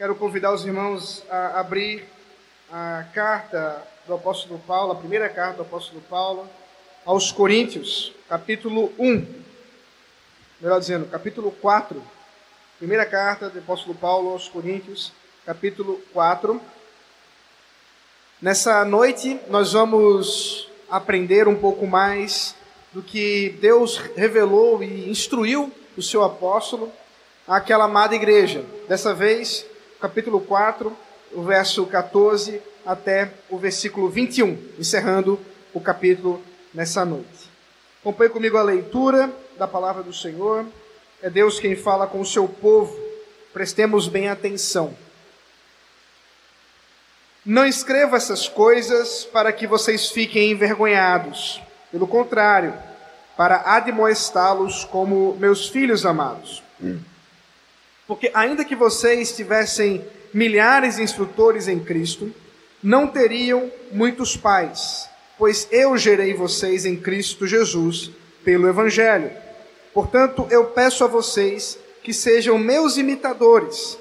Quero convidar os irmãos a abrir a carta do apóstolo Paulo, a primeira carta do apóstolo Paulo aos Coríntios, capítulo 1. Melhor dizendo, capítulo 4. Primeira carta do apóstolo Paulo aos Coríntios, capítulo 4. Nessa noite nós vamos aprender um pouco mais do que Deus revelou e instruiu o seu apóstolo àquela amada igreja. Dessa vez, capítulo 4, o verso 14 até o versículo 21, encerrando o capítulo nessa noite. Acompanhe comigo a leitura da palavra do Senhor. É Deus quem fala com o seu povo. Prestemos bem atenção. Não escreva essas coisas para que vocês fiquem envergonhados. Pelo contrário, para admoestá-los como meus filhos amados. Porque ainda que vocês tivessem milhares de instrutores em Cristo, não teriam muitos pais, pois eu gerei vocês em Cristo Jesus pelo Evangelho. Portanto, eu peço a vocês que sejam meus imitadores.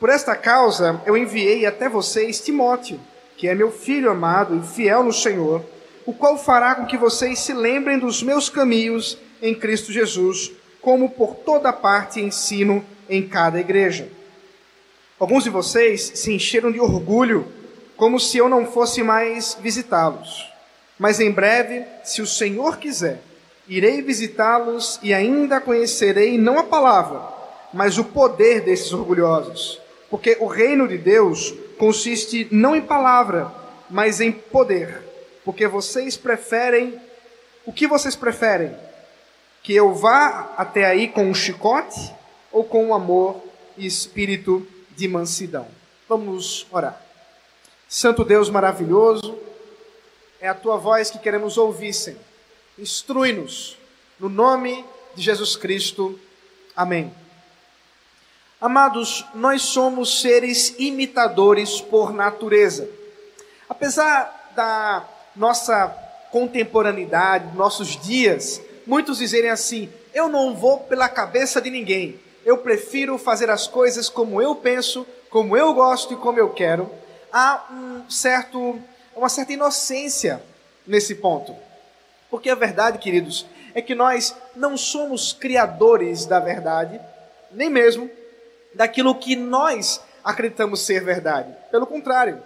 Por esta causa, eu enviei até vocês Timóteo, que é meu filho amado e fiel no Senhor, o qual fará com que vocês se lembrem dos meus caminhos em Cristo Jesus, como por toda parte ensino em cada igreja. Alguns de vocês se encheram de orgulho, como se eu não fosse mais visitá-los. Mas em breve, se o Senhor quiser, irei visitá-los e ainda conhecerei não a palavra, mas o poder desses orgulhosos. Porque o reino de Deus consiste não em palavra, mas em poder. Porque vocês preferem. O que vocês preferem? Que eu vá até aí com um chicote? Ou com amor e espírito de mansidão. Vamos orar. Santo Deus maravilhoso, é a tua voz que queremos ouvir, Senhor. Instrui-nos no nome de Jesus Cristo. Amém. Amados, nós somos seres imitadores por natureza. Apesar da nossa contemporaneidade, nossos dias, muitos dizerem assim: eu não vou pela cabeça de ninguém, eu prefiro fazer as coisas como eu penso, como eu gosto e como eu quero. Há um certo, uma certa inocência nesse ponto. Porque a verdade, queridos, é que nós não somos criadores da verdade, nem mesmo daquilo que nós acreditamos ser verdade. Pelo contrário,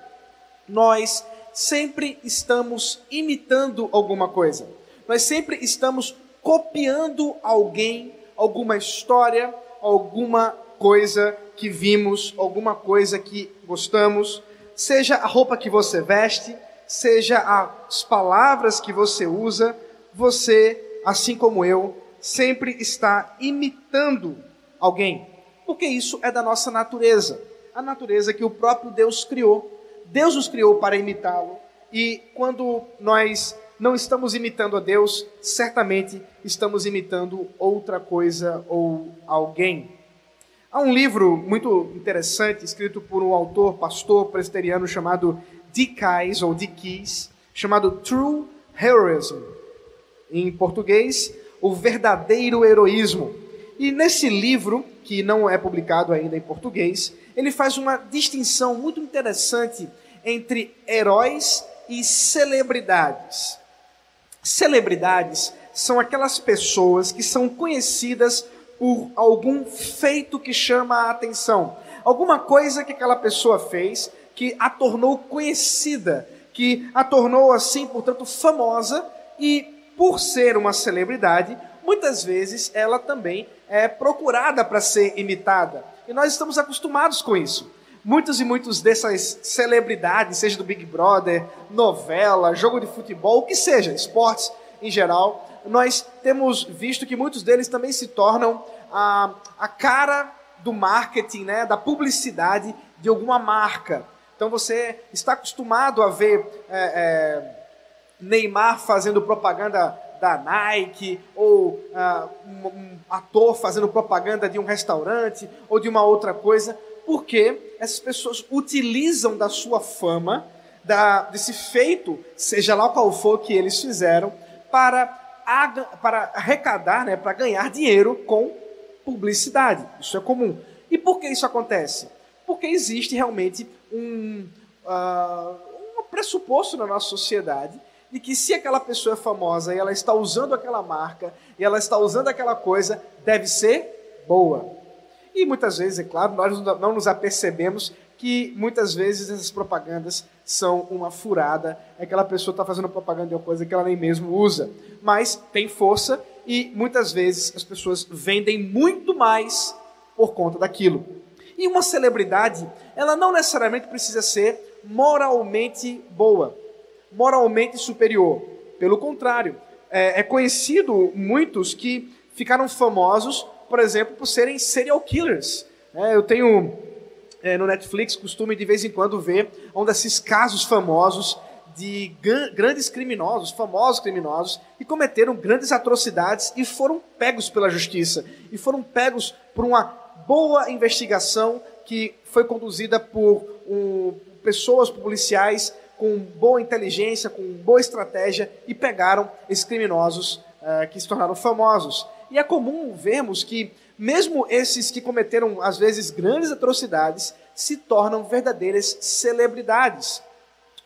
nós sempre estamos imitando alguma coisa. Nós sempre estamos copiando alguém, alguma história, alguma coisa que vimos, alguma coisa que gostamos, seja a roupa que você veste, seja as palavras que você usa, você, assim como eu, sempre está imitando alguém, porque isso é da nossa natureza, a natureza que o próprio Deus criou. Deus nos criou para imitá-lo, e quando nós não estamos imitando a Deus, certamente estamos imitando outra coisa ou alguém. Há um livro muito interessante, escrito por um autor, pastor presbiteriano chamado Dick Kais, ou Dick Keys, chamado True Heroism. Em português, O Verdadeiro Heroísmo. E nesse livro, que não é publicado ainda em português, ele faz uma distinção muito interessante entre heróis e celebridades. Celebridades são aquelas pessoas que são conhecidas por algum feito que chama a atenção, alguma coisa que aquela pessoa fez que a tornou conhecida, que a tornou assim, portanto, famosa e por ser uma celebridade, muitas vezes ela também é procurada para ser imitada. E nós estamos acostumados com isso. Muitos e muitos dessas celebridades, seja do Big Brother, novela, jogo de futebol, o que seja, esportes em geral, nós temos visto que muitos deles também se tornam a, a cara do marketing, né, da publicidade de alguma marca. Então você está acostumado a ver é, é, Neymar fazendo propaganda da Nike, ou uh, um, um ator fazendo propaganda de um restaurante, ou de uma outra coisa porque essas pessoas utilizam da sua fama, da, desse feito, seja lá qual for que eles fizeram, para, para arrecadar, né, para ganhar dinheiro com publicidade. Isso é comum. E por que isso acontece? porque existe realmente um, uh, um pressuposto na nossa sociedade de que se aquela pessoa é famosa e ela está usando aquela marca e ela está usando aquela coisa, deve ser boa. E muitas vezes, é claro, nós não nos apercebemos que muitas vezes essas propagandas são uma furada, é aquela pessoa está fazendo propaganda de uma coisa que ela nem mesmo usa, mas tem força e muitas vezes as pessoas vendem muito mais por conta daquilo. E uma celebridade, ela não necessariamente precisa ser moralmente boa, moralmente superior. Pelo contrário, é, é conhecido muitos que ficaram famosos, por exemplo, por serem serial killers. É, eu tenho é, no Netflix costume de vez em quando ver um desses casos famosos de grandes criminosos, famosos criminosos, que cometeram grandes atrocidades e foram pegos pela justiça. E foram pegos por uma boa investigação que foi conduzida por um, pessoas policiais com boa inteligência, com boa estratégia e pegaram esses criminosos uh, que se tornaram famosos. E é comum vermos que mesmo esses que cometeram às vezes grandes atrocidades se tornam verdadeiras celebridades.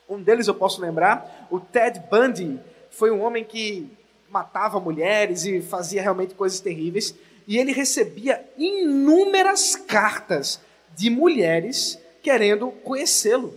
Um deles eu posso lembrar, o Ted Bundy, foi um homem que matava mulheres e fazia realmente coisas terríveis, e ele recebia inúmeras cartas de mulheres querendo conhecê-lo.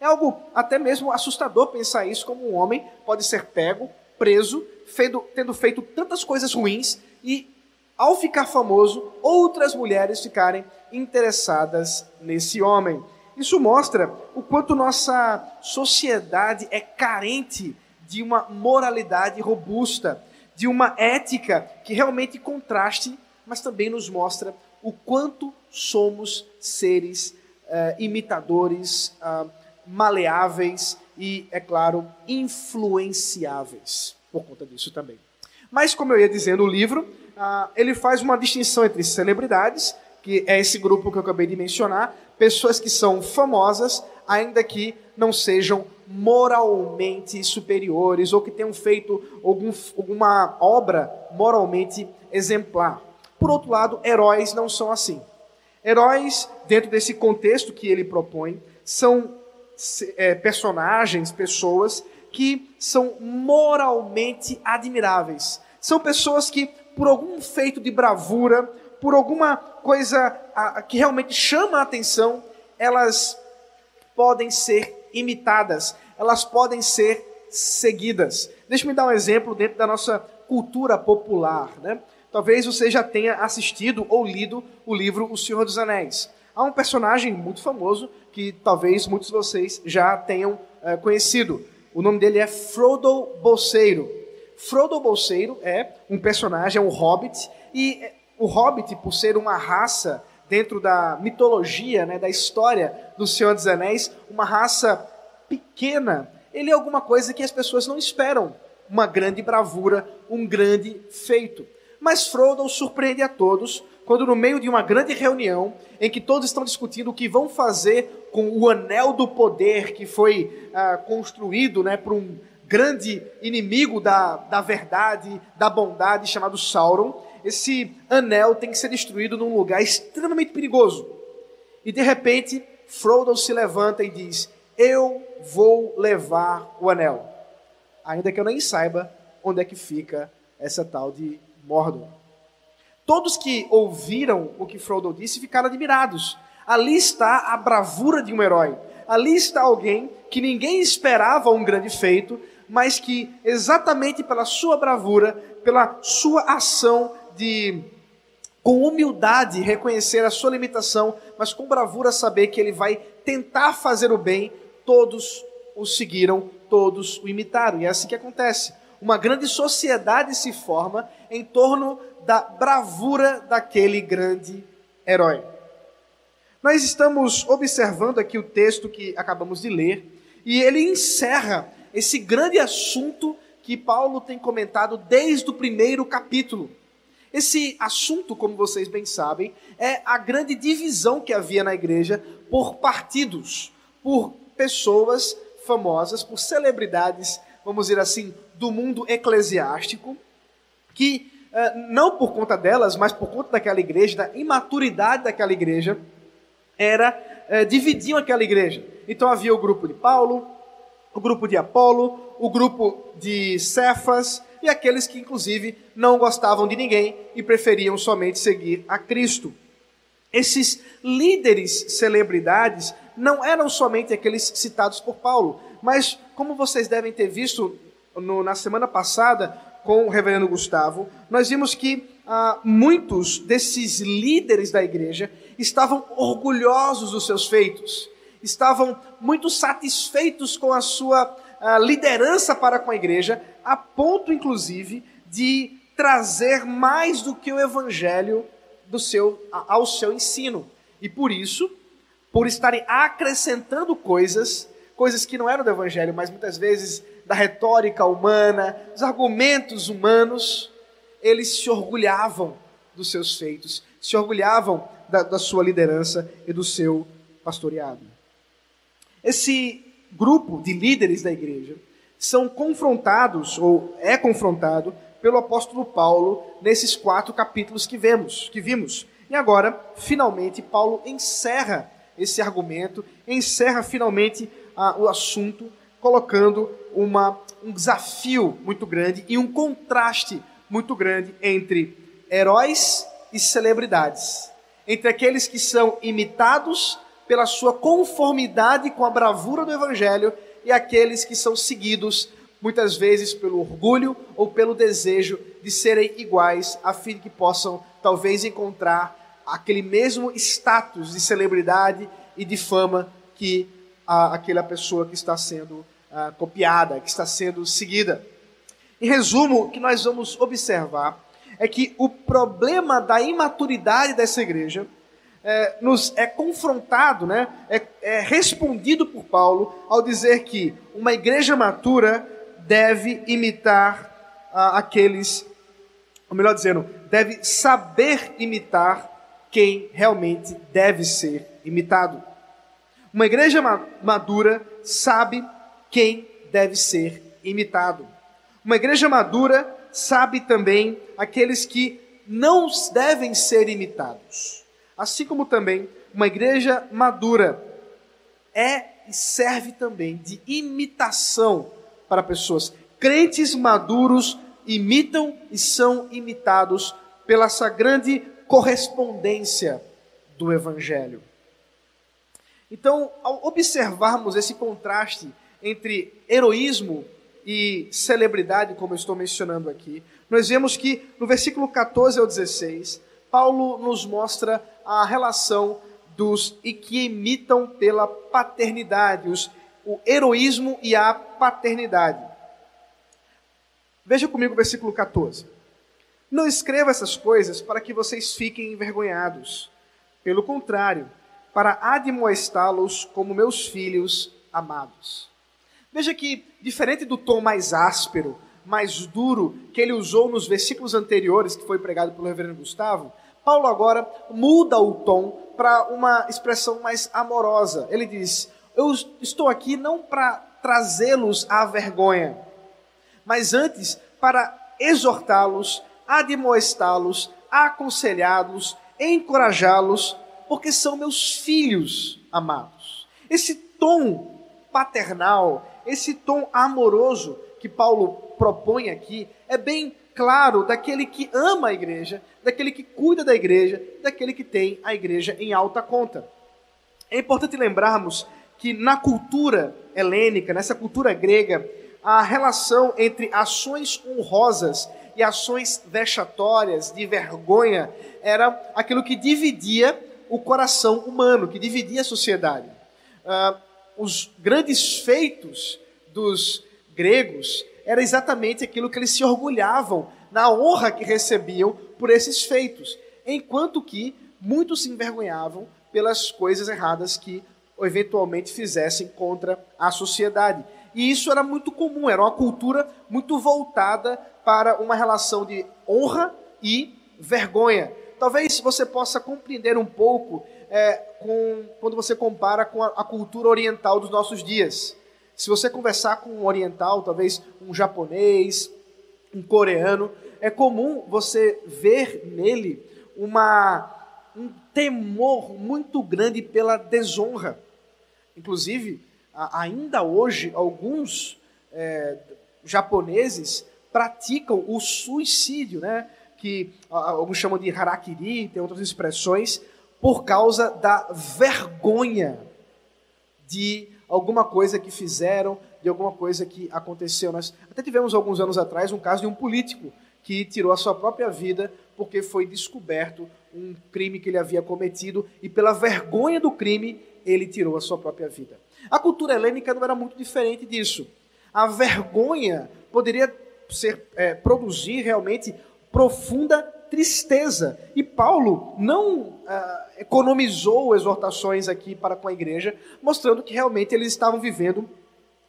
É algo até mesmo assustador pensar isso, como um homem pode ser pego, preso, feito, tendo feito tantas coisas ruins e, ao ficar famoso, outras mulheres ficarem interessadas nesse homem. Isso mostra o quanto nossa sociedade é carente de uma moralidade robusta, de uma ética que realmente contraste, mas também nos mostra o quanto somos seres uh, imitadores, uh, maleáveis e, é claro, influenciáveis por conta disso também. Mas, como eu ia dizendo, o livro uh, ele faz uma distinção entre celebridades, que é esse grupo que eu acabei de mencionar, pessoas que são famosas, ainda que não sejam moralmente superiores ou que tenham feito algum, alguma obra moralmente exemplar. Por outro lado, heróis não são assim. Heróis, dentro desse contexto que ele propõe, são é, personagens, pessoas que são moralmente admiráveis. São pessoas que, por algum feito de bravura, por alguma coisa que realmente chama a atenção, elas podem ser imitadas, elas podem ser seguidas. Deixa-me dar um exemplo dentro da nossa cultura popular. Né? Talvez você já tenha assistido ou lido o livro O Senhor dos Anéis. Há um personagem muito famoso que talvez muitos de vocês já tenham é, conhecido. O nome dele é Frodo Bolseiro. Frodo Bolseiro é um personagem, é um hobbit, e o hobbit, por ser uma raça dentro da mitologia, né, da história do Senhor dos Anéis, uma raça pequena, ele é alguma coisa que as pessoas não esperam. Uma grande bravura, um grande feito. Mas Frodo surpreende a todos quando, no meio de uma grande reunião, em que todos estão discutindo o que vão fazer com o anel do poder que foi ah, construído né, por um grande inimigo da, da verdade, da bondade, chamado Sauron, esse anel tem que ser destruído num lugar extremamente perigoso. E de repente, Frodo se levanta e diz: Eu vou levar o anel. Ainda que eu nem saiba onde é que fica essa tal de Mordor. Todos que ouviram o que Frodo disse ficaram admirados. Ali está a bravura de um herói. Ali está alguém que ninguém esperava um grande feito, mas que exatamente pela sua bravura, pela sua ação, de, com humildade, reconhecer a sua limitação, mas com bravura saber que ele vai tentar fazer o bem, todos o seguiram, todos o imitaram. E é assim que acontece. Uma grande sociedade se forma em torno da bravura daquele grande herói. Nós estamos observando aqui o texto que acabamos de ler, e ele encerra esse grande assunto que Paulo tem comentado desde o primeiro capítulo. Esse assunto, como vocês bem sabem, é a grande divisão que havia na igreja por partidos, por pessoas famosas, por celebridades, vamos dizer assim, do mundo eclesiástico, que não por conta delas, mas por conta daquela igreja, da imaturidade daquela igreja, era é, dividiam aquela igreja. Então havia o grupo de Paulo, o grupo de Apolo, o grupo de Cefas e aqueles que, inclusive, não gostavam de ninguém e preferiam somente seguir a Cristo. Esses líderes celebridades não eram somente aqueles citados por Paulo, mas como vocês devem ter visto no, na semana passada com o reverendo Gustavo, nós vimos que ah, muitos desses líderes da igreja estavam orgulhosos dos seus feitos, estavam muito satisfeitos com a sua ah, liderança para com a igreja, a ponto, inclusive, de trazer mais do que o evangelho do seu, ao seu ensino. E por isso, por estarem acrescentando coisas, coisas que não eram do evangelho, mas muitas vezes da retórica humana, dos argumentos humanos, eles se orgulhavam dos seus feitos, se orgulhavam da, da sua liderança e do seu pastoreado. Esse grupo de líderes da igreja são confrontados, ou é confrontado, pelo apóstolo Paulo nesses quatro capítulos que vemos, que vimos. E agora, finalmente, Paulo encerra esse argumento, encerra finalmente ah, o assunto, colocando uma, um desafio muito grande e um contraste muito grande entre heróis e celebridades, entre aqueles que são imitados pela sua conformidade com a bravura do evangelho e aqueles que são seguidos muitas vezes pelo orgulho ou pelo desejo de serem iguais, a fim de que possam talvez encontrar aquele mesmo status de celebridade e de fama que a, aquela pessoa que está sendo a, copiada, que está sendo seguida. Em resumo, o que nós vamos observar é que o problema da imaturidade dessa igreja é, nos é confrontado, né, é, é respondido por Paulo ao dizer que uma igreja matura deve imitar ah, aqueles, ou melhor dizendo, deve saber imitar quem realmente deve ser imitado. Uma igreja madura sabe quem deve ser imitado. Uma igreja madura sabe também aqueles que não devem ser imitados. Assim como também uma igreja madura é e serve também de imitação para pessoas. Crentes maduros imitam e são imitados pela essa grande correspondência do Evangelho. Então, ao observarmos esse contraste entre heroísmo e celebridade, como eu estou mencionando aqui, nós vemos que no versículo 14 ao 16, Paulo nos mostra a relação dos e que imitam pela paternidade, os o heroísmo e a paternidade. Veja comigo o versículo 14. Não escreva essas coisas para que vocês fiquem envergonhados. Pelo contrário, para admoestá-los como meus filhos amados. Veja que, diferente do tom mais áspero, mais duro que ele usou nos versículos anteriores, que foi pregado pelo reverendo Gustavo, Paulo agora muda o tom para uma expressão mais amorosa. Ele diz: eu estou aqui não para trazê-los à vergonha, mas antes para exortá-los, admoestá-los, aconselhá-los, encorajá-los, porque são meus filhos amados. Esse tom paternal, esse tom amoroso que Paulo propõe aqui, é bem claro daquele que ama a igreja, daquele que cuida da igreja, daquele que tem a igreja em alta conta. É importante lembrarmos que na cultura helênica, nessa cultura grega, a relação entre ações honrosas e ações vexatórias, de vergonha, era aquilo que dividia o coração humano, que dividia a sociedade. Uh, os grandes feitos dos gregos era exatamente aquilo que eles se orgulhavam na honra que recebiam por esses feitos, enquanto que muitos se envergonhavam pelas coisas erradas que eventualmente fizessem contra a sociedade. E isso era muito comum, era uma cultura muito voltada para uma relação de honra e vergonha. Talvez você possa compreender um pouco é, com, quando você compara com a, a cultura oriental dos nossos dias. Se você conversar com um oriental, talvez um japonês, um coreano, é comum você ver nele uma um temor muito grande pela desonra. Inclusive, ainda hoje, alguns é, japoneses praticam o suicídio, né? Que alguns chamam de harakiri, tem outras expressões, por causa da vergonha de alguma coisa que fizeram, de alguma coisa que aconteceu. Nós até tivemos alguns anos atrás um caso de um político que tirou a sua própria vida porque foi descoberto um crime que ele havia cometido e pela vergonha do crime ele tirou a sua própria vida. A cultura helênica não era muito diferente disso. A vergonha poderia ser é, produzir realmente profunda tristeza. E Paulo não ah, economizou exortações aqui para com a igreja, mostrando que realmente eles estavam vivendo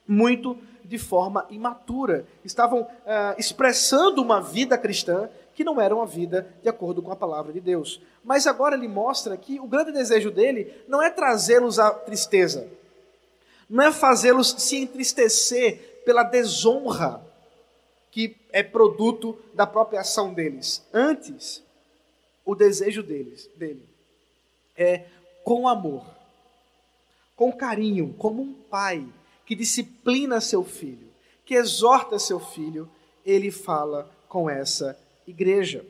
muito de forma imatura, estavam ah, expressando uma vida cristã que não era uma vida de acordo com a palavra de Deus. Mas agora ele mostra que o grande desejo dele não é trazê-los à tristeza, não é fazê-los se entristecer pela desonra que é produto da própria ação deles. Antes, o desejo deles, dele é com amor, com carinho, como um pai que disciplina seu filho, que exorta seu filho, ele fala com essa igreja.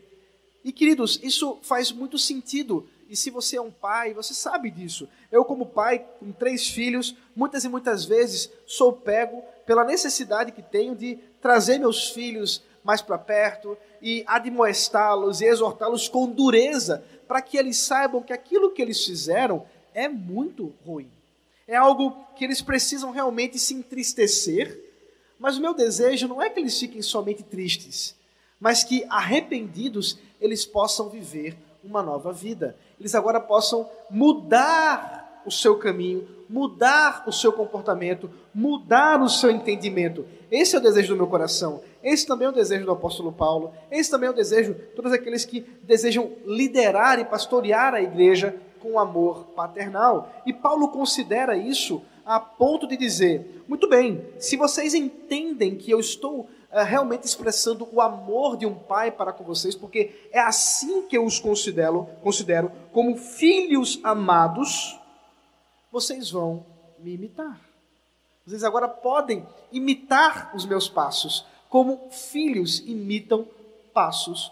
E queridos, isso faz muito sentido. E se você é um pai, você sabe disso. Eu, como pai, com três filhos, muitas e muitas vezes sou pego pela necessidade que tenho de trazer meus filhos mais para perto e admoestá-los e exortá-los com dureza, para que eles saibam que aquilo que eles fizeram é muito ruim. É algo que eles precisam realmente se entristecer, mas o meu desejo não é que eles fiquem somente tristes, mas que arrependidos eles possam viver uma nova vida. Eles agora possam mudar o seu caminho, mudar o seu comportamento, mudar o seu entendimento. Esse é o desejo do meu coração. Esse também é o desejo do apóstolo Paulo. Esse também é o desejo de todos aqueles que desejam liderar e pastorear a igreja com amor paternal. E Paulo considera isso a ponto de dizer: muito bem, se vocês entendem que eu estou uh, realmente expressando o amor de um pai para com vocês, porque é assim que eu os considero, considero como filhos amados, vocês vão me imitar. Vocês agora podem imitar os meus passos, como filhos imitam passos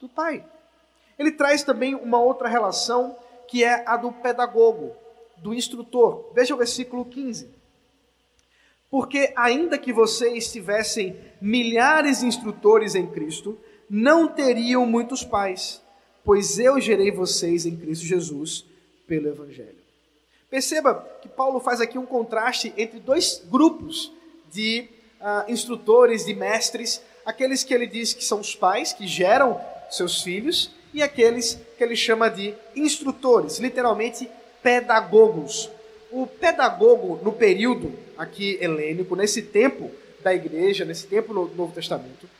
do pai. Ele traz também uma outra relação que é a do pedagogo, do instrutor. Veja o versículo 15. Porque, ainda que vocês tivessem milhares de instrutores em Cristo, não teriam muitos pais, pois eu gerei vocês em Cristo Jesus pelo Evangelho. Perceba que Paulo faz aqui um contraste entre dois grupos de uh, instrutores, de mestres, aqueles que ele diz que são os pais que geram seus filhos e aqueles que ele chama de instrutores, literalmente pedagogos. O pedagogo no período aqui helênico, nesse tempo da igreja, nesse tempo no Novo Testamento,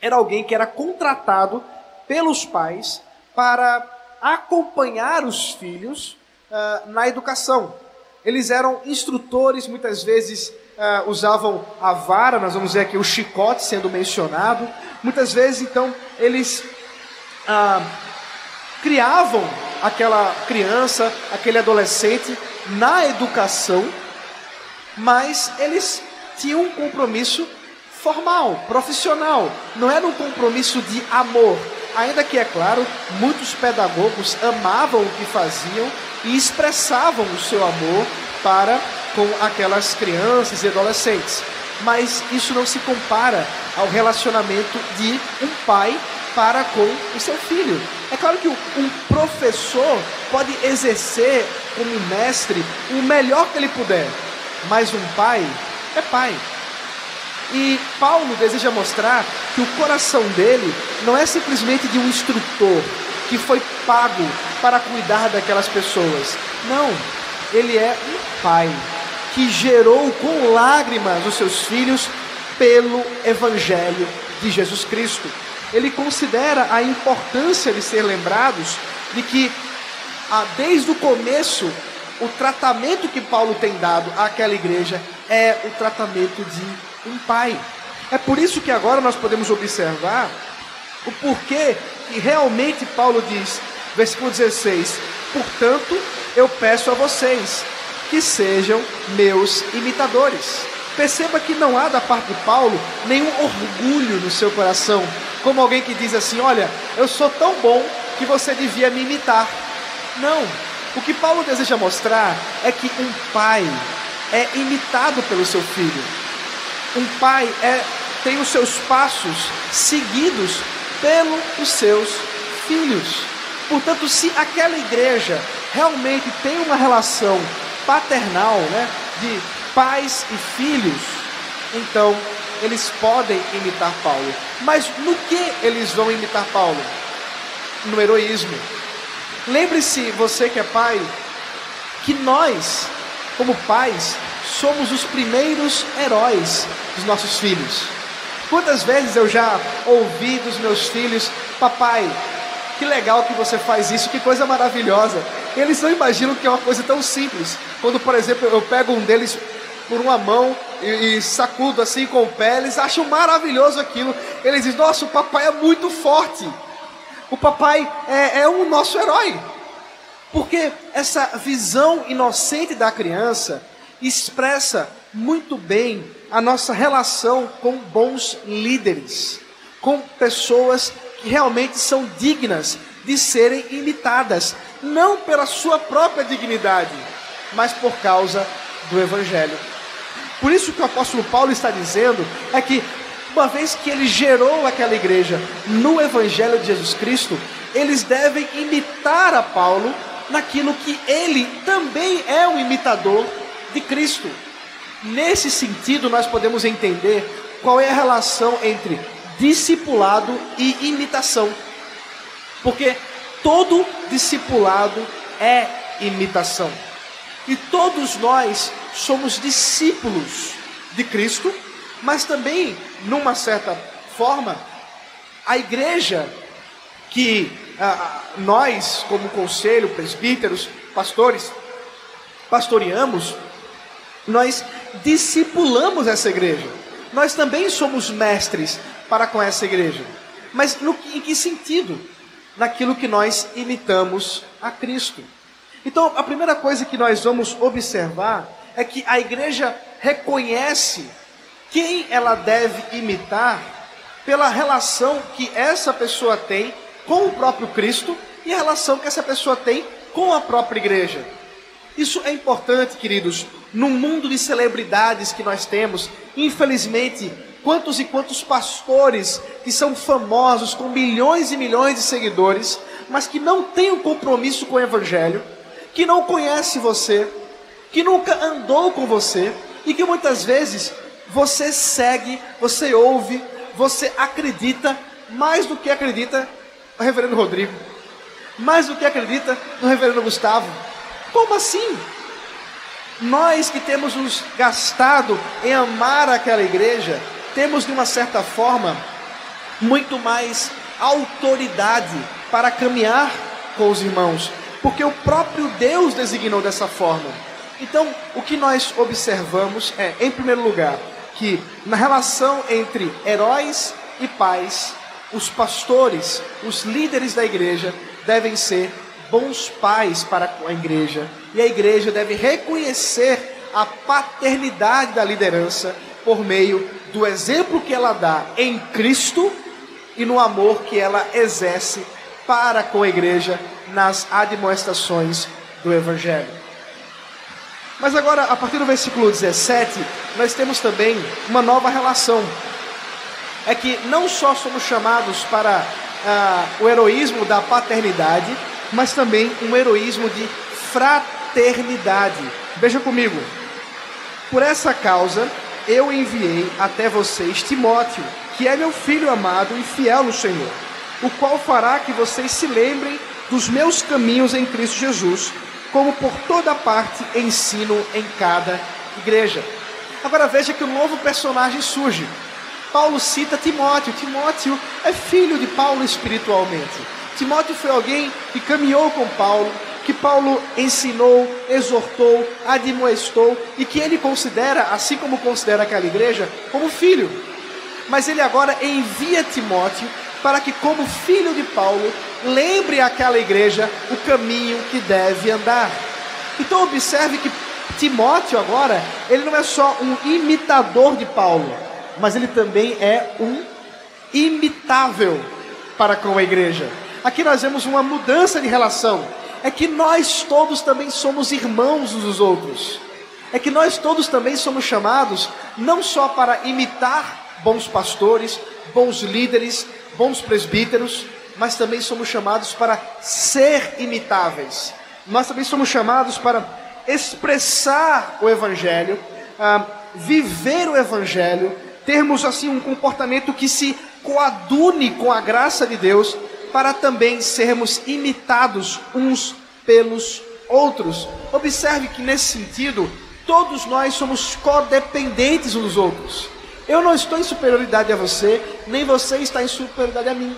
era alguém que era contratado pelos pais para acompanhar os filhos uh, na educação. Eles eram instrutores, muitas vezes uh, usavam a vara, nós vamos ver aqui o chicote sendo mencionado. Muitas vezes, então, eles uh, criavam aquela criança, aquele adolescente na educação, mas eles tinham um compromisso formal, profissional, não era um compromisso de amor. Ainda que, é claro, muitos pedagogos amavam o que faziam e expressavam o seu amor para com aquelas crianças e adolescentes. Mas isso não se compara ao relacionamento de um pai para com o seu filho. É claro que um professor pode exercer como mestre o melhor que ele puder, mas um pai é pai. E Paulo deseja mostrar que o coração dele não é simplesmente de um instrutor que foi pago para cuidar daquelas pessoas. Não, ele é um pai que gerou com lágrimas os seus filhos pelo evangelho de Jesus Cristo. Ele considera a importância de ser lembrados de que ah, desde o começo o tratamento que Paulo tem dado àquela igreja é o tratamento de um pai. É por isso que agora nós podemos observar o porquê que realmente Paulo diz: Versículo 16: Portanto, eu peço a vocês que sejam meus imitadores. Perceba que não há da parte de Paulo nenhum orgulho no seu coração, como alguém que diz assim: Olha, eu sou tão bom que você devia me imitar. Não. O que Paulo deseja mostrar é que um pai é imitado pelo seu filho. Um pai é, tem os seus passos seguidos pelos seus filhos. Portanto, se aquela igreja realmente tem uma relação paternal, né, de pais e filhos, então eles podem imitar Paulo. Mas no que eles vão imitar Paulo? No heroísmo. Lembre-se, você que é pai, que nós, como pais, somos os primeiros heróis dos nossos filhos. Quantas vezes eu já ouvi dos meus filhos, papai, que legal que você faz isso, que coisa maravilhosa. Eles não imaginam que é uma coisa tão simples. Quando, por exemplo, eu pego um deles por uma mão e, e sacudo assim com o pé, eles acham maravilhoso aquilo. Eles dizem: Nossa, o papai é muito forte. O papai é, é o nosso herói. Porque essa visão inocente da criança expressa muito bem a nossa relação com bons líderes, com pessoas que realmente são dignas de serem imitadas, não pela sua própria dignidade, mas por causa do Evangelho. Por isso que o apóstolo Paulo está dizendo é que, uma vez que ele gerou aquela igreja no Evangelho de Jesus Cristo, eles devem imitar a Paulo naquilo que ele também é um imitador de Cristo. Nesse sentido, nós podemos entender qual é a relação entre discipulado e imitação. Porque todo discipulado é imitação. E todos nós somos discípulos de Cristo, mas também, numa certa forma, a igreja que ah, nós, como conselho, presbíteros, pastores, pastoreamos, nós discipulamos essa igreja. Nós também somos mestres para com essa igreja. Mas no, em que sentido? Naquilo que nós imitamos a Cristo. Então, a primeira coisa que nós vamos observar é que a igreja reconhece quem ela deve imitar pela relação que essa pessoa tem com o próprio Cristo e a relação que essa pessoa tem com a própria igreja. Isso é importante, queridos, no mundo de celebridades que nós temos. Infelizmente, quantos e quantos pastores que são famosos com milhões e milhões de seguidores, mas que não têm um compromisso com o evangelho, que não conhece você, que nunca andou com você e que muitas vezes você segue, você ouve, você acredita mais do que acredita no reverendo Rodrigo, mais do que acredita no reverendo Gustavo. Como assim? Nós que temos nos gastado em amar aquela igreja, temos de uma certa forma muito mais autoridade para caminhar com os irmãos, porque o próprio Deus designou dessa forma. Então, o que nós observamos é, em primeiro lugar, que na relação entre heróis e pais, os pastores, os líderes da igreja, devem ser bons pais para a igreja. E a igreja deve reconhecer a paternidade da liderança por meio do exemplo que ela dá em Cristo e no amor que ela exerce para com a igreja nas admoestações do Evangelho. Mas agora, a partir do versículo 17, nós temos também uma nova relação é que não só somos chamados para ah, o heroísmo da paternidade, mas também um heroísmo de fraternidade. Veja comigo. Por essa causa, eu enviei até vocês Timóteo, que é meu filho amado e fiel no Senhor, o qual fará que vocês se lembrem dos meus caminhos em Cristo Jesus, como por toda parte ensino em cada igreja. Agora veja que um novo personagem surge. Paulo cita Timóteo. Timóteo é filho de Paulo espiritualmente. Timóteo foi alguém que caminhou com Paulo, que Paulo ensinou, exortou, admoestou e que ele considera, assim como considera aquela igreja, como filho. Mas ele agora envia Timóteo para que, como filho de Paulo, lembre aquela igreja o caminho que deve andar. Então observe que Timóteo agora, ele não é só um imitador de Paulo, mas ele também é um imitável para com a igreja. Aqui nós vemos uma mudança de relação. É que nós todos também somos irmãos uns dos outros. É que nós todos também somos chamados não só para imitar bons pastores, bons líderes, bons presbíteros, mas também somos chamados para ser imitáveis. Nós também somos chamados para expressar o Evangelho, uh, viver o Evangelho, termos assim um comportamento que se coadune com a graça de Deus, para também sermos imitados uns pelos outros. Observe que nesse sentido, todos nós somos codependentes uns dos outros. Eu não estou em superioridade a você, nem você está em superioridade a mim.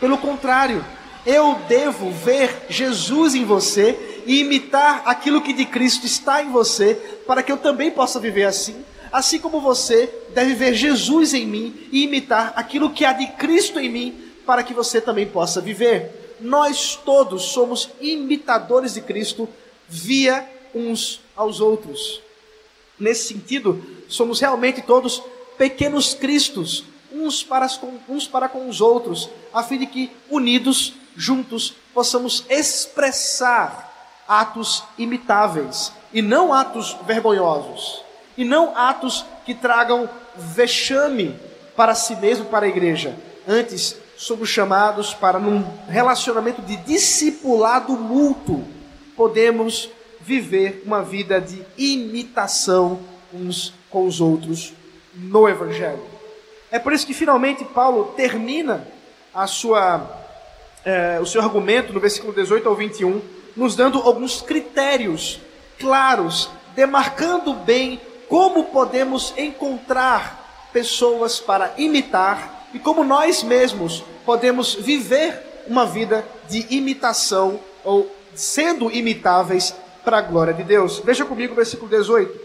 Pelo contrário, eu devo ver Jesus em você e imitar aquilo que de Cristo está em você, para que eu também possa viver assim. Assim como você deve ver Jesus em mim e imitar aquilo que há de Cristo em mim, para que você também possa viver. Nós todos somos imitadores de Cristo via uns aos outros. Nesse sentido, somos realmente todos pequenos cristos, uns para, uns para com os outros, a fim de que, unidos, juntos, possamos expressar atos imitáveis e não atos vergonhosos, e não atos que tragam vexame para si mesmo, para a igreja. Antes, somos chamados para, num relacionamento de discipulado mútuo, podemos viver uma vida de imitação uns com os outros no Evangelho. É por isso que finalmente Paulo termina a sua, é, o seu argumento no versículo 18 ao 21, nos dando alguns critérios claros, demarcando bem como podemos encontrar pessoas para imitar e como nós mesmos podemos viver uma vida de imitação ou sendo imitáveis para a glória de Deus. Veja comigo o versículo 18.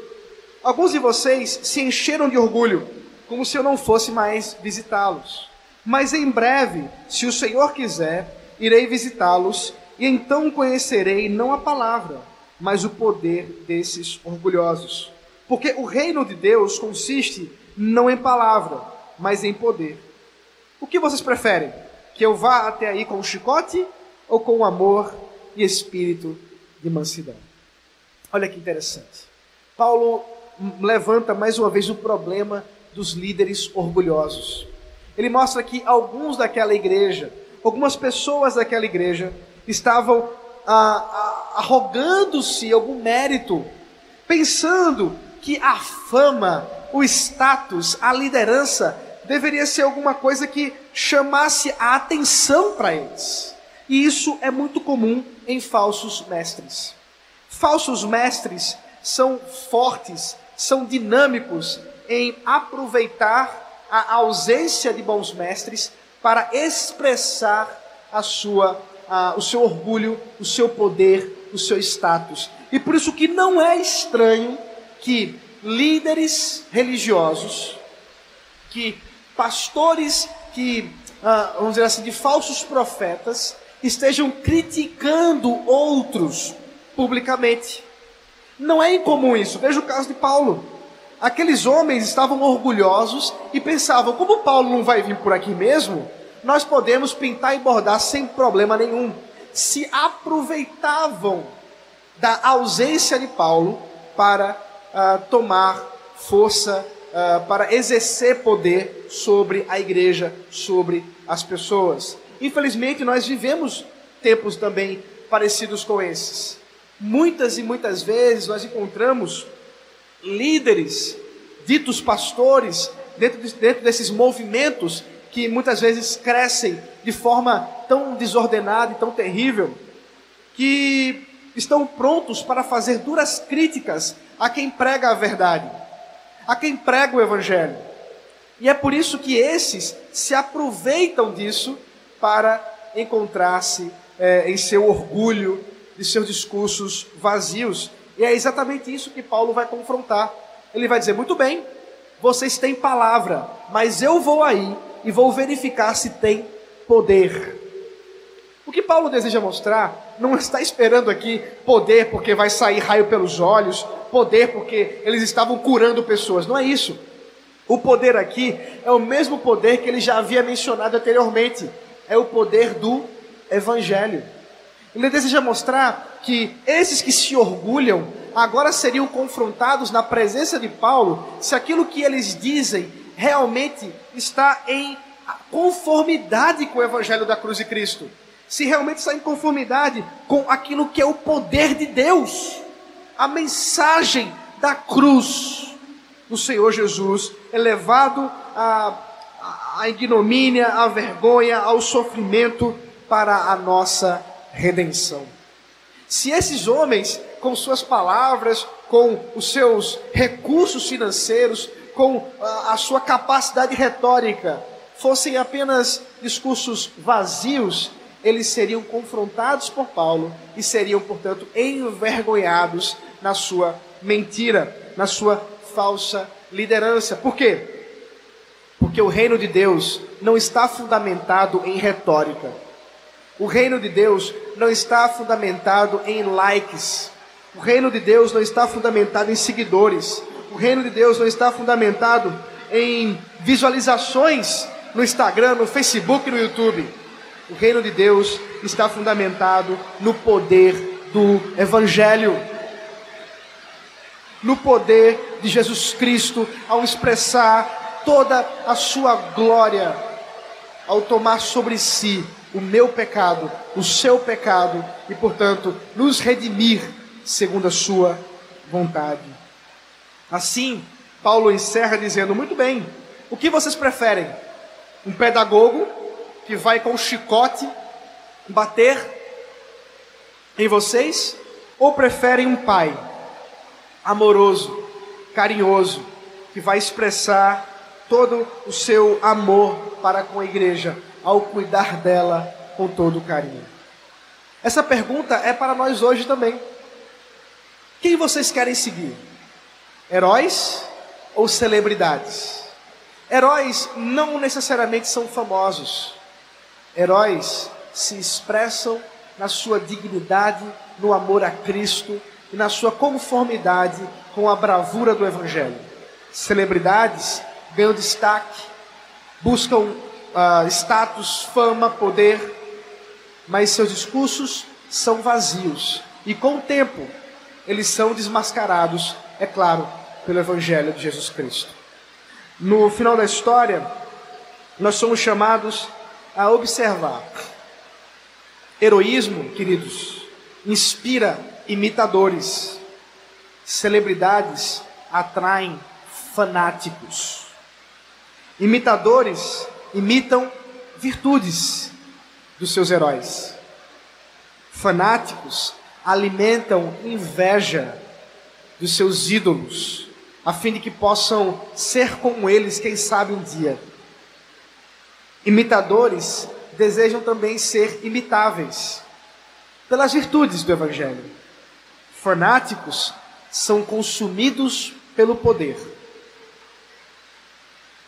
Alguns de vocês se encheram de orgulho como se eu não fosse mais visitá-los. Mas em breve, se o Senhor quiser, irei visitá-los e então conhecerei não a palavra, mas o poder desses orgulhosos. Porque o reino de Deus consiste não em palavra, mas em poder. O que vocês preferem? Que eu vá até aí com o chicote ou com amor e espírito de mansidão? Olha que interessante. Paulo levanta mais uma vez o problema dos líderes orgulhosos. Ele mostra que alguns daquela igreja, algumas pessoas daquela igreja, estavam ah, arrogando-se algum mérito, pensando que a fama, o status, a liderança deveria ser alguma coisa que chamasse a atenção para eles. E isso é muito comum em falsos mestres. Falsos mestres são fortes, são dinâmicos, em aproveitar a ausência de bons mestres para expressar a sua, a, o seu orgulho, o seu poder, o seu status. E por isso que não é estranho que líderes religiosos, que pastores que, ah, vamos dizer assim, de falsos profetas, estejam criticando outros publicamente. Não é incomum isso. Veja o caso de Paulo. Aqueles homens estavam orgulhosos e pensavam: como Paulo não vai vir por aqui mesmo, nós podemos pintar e bordar sem problema nenhum. Se aproveitavam da ausência de Paulo para uh, tomar força, uh, para exercer poder sobre a igreja, sobre as pessoas. Infelizmente, nós vivemos tempos também parecidos com esses. Muitas e muitas vezes nós encontramos líderes, ditos pastores, dentro, de, dentro desses movimentos que muitas vezes crescem de forma tão desordenada e tão terrível, que estão prontos para fazer duras críticas a quem prega a verdade, a quem prega o Evangelho. E é por isso que esses se aproveitam disso para encontrar-se é, em seu orgulho de seus discursos vazios e é exatamente isso que Paulo vai confrontar. Ele vai dizer: muito bem, vocês têm palavra, mas eu vou aí e vou verificar se tem poder. O que Paulo deseja mostrar não está esperando aqui poder porque vai sair raio pelos olhos, poder porque eles estavam curando pessoas. Não é isso. O poder aqui é o mesmo poder que ele já havia mencionado anteriormente. É o poder do evangelho. Ele deseja mostrar que esses que se orgulham agora seriam confrontados na presença de Paulo se aquilo que eles dizem realmente está em conformidade com o evangelho da cruz de Cristo se realmente está em conformidade com aquilo que é o poder de Deus, a mensagem da cruz do Senhor Jesus, elevado à, à ignomínia, à vergonha, ao sofrimento para a nossa redenção. Se esses homens, com suas palavras, com os seus recursos financeiros, com a, a sua capacidade retórica, fossem apenas discursos vazios, eles seriam confrontados por Paulo e seriam, portanto, envergonhados na sua mentira, na sua falsa liderança. Por quê? Porque o reino de Deus não está fundamentado em retórica. O reino de Deus não está fundamentado em likes. O reino de Deus não está fundamentado em seguidores. O reino de Deus não está fundamentado em visualizações no Instagram, no Facebook, no YouTube. O reino de Deus está fundamentado no poder do Evangelho, no poder de Jesus Cristo ao expressar toda a sua glória, ao tomar sobre si o meu pecado, o seu pecado e, portanto, nos redimir segundo a sua vontade. Assim, Paulo encerra dizendo: Muito bem, o que vocês preferem? Um pedagogo que vai com o chicote bater em vocês? Ou preferem um pai amoroso, carinhoso, que vai expressar todo o seu amor para com a igreja ao cuidar dela com todo carinho? Essa pergunta é para nós hoje também. Quem vocês querem seguir? Heróis ou celebridades? Heróis não necessariamente são famosos. Heróis se expressam na sua dignidade, no amor a Cristo e na sua conformidade com a bravura do Evangelho. Celebridades ganham destaque, buscam uh, status, fama, poder, mas seus discursos são vazios e com o tempo eles são desmascarados, é claro, pelo Evangelho de Jesus Cristo. No final da história, nós somos chamados a observar. Heroísmo, queridos, inspira imitadores. Celebridades atraem fanáticos. Imitadores imitam virtudes dos seus heróis. Fanáticos alimentam inveja dos seus ídolos, a fim de que possam ser como eles, quem sabe um dia. Imitadores desejam também ser imitáveis pelas virtudes do Evangelho. Fanáticos são consumidos pelo poder.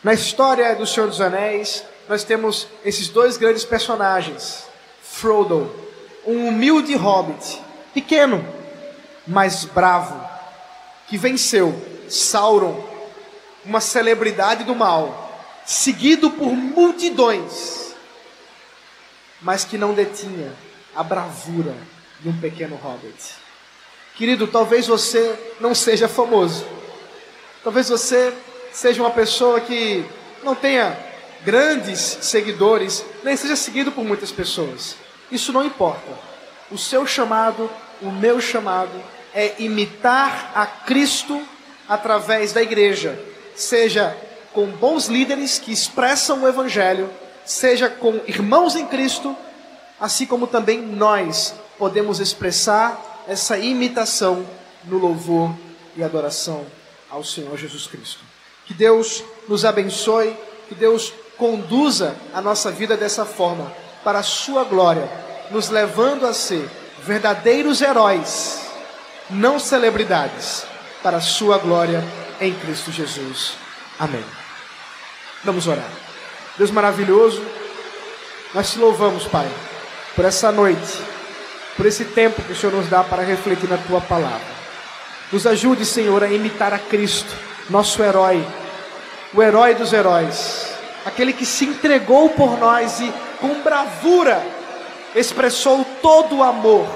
Na história do Senhor dos Anéis, nós temos esses dois grandes personagens: Frodo, um humilde hobbit, pequeno, mas bravo, que venceu Sauron, uma celebridade do mal seguido por multidões, mas que não detinha a bravura de um pequeno hobbit. Querido, talvez você não seja famoso, talvez você seja uma pessoa que não tenha grandes seguidores, nem seja seguido por muitas pessoas. Isso não importa. O seu chamado, o meu chamado, é imitar a Cristo através da igreja, seja com bons líderes que expressam o Evangelho, seja com irmãos em Cristo, assim como também nós podemos expressar essa imitação no louvor e adoração ao Senhor Jesus Cristo. Que Deus nos abençoe, que Deus conduza a nossa vida dessa forma, para a Sua glória, nos levando a ser verdadeiros heróis, não celebridades, para a Sua glória em Cristo Jesus. Amém. Vamos orar. Deus maravilhoso, nós te louvamos, Pai, por essa noite, por esse tempo que o Senhor nos dá para refletir na tua palavra. Nos ajude, Senhor, a imitar a Cristo, nosso herói, o herói dos heróis, aquele que se entregou por nós e com bravura expressou todo o amor.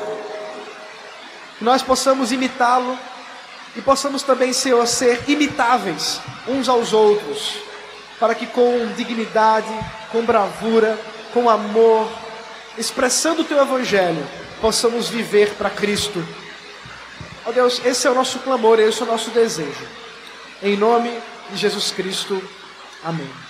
Que nós possamos imitá-lo e possamos também, Senhor, ser imitáveis uns aos outros, para que com dignidade, com bravura, com amor, expressando o teu evangelho, possamos viver para Cristo. Ó oh Deus, esse é o nosso clamor, esse é o nosso desejo. Em nome de Jesus Cristo. Amém.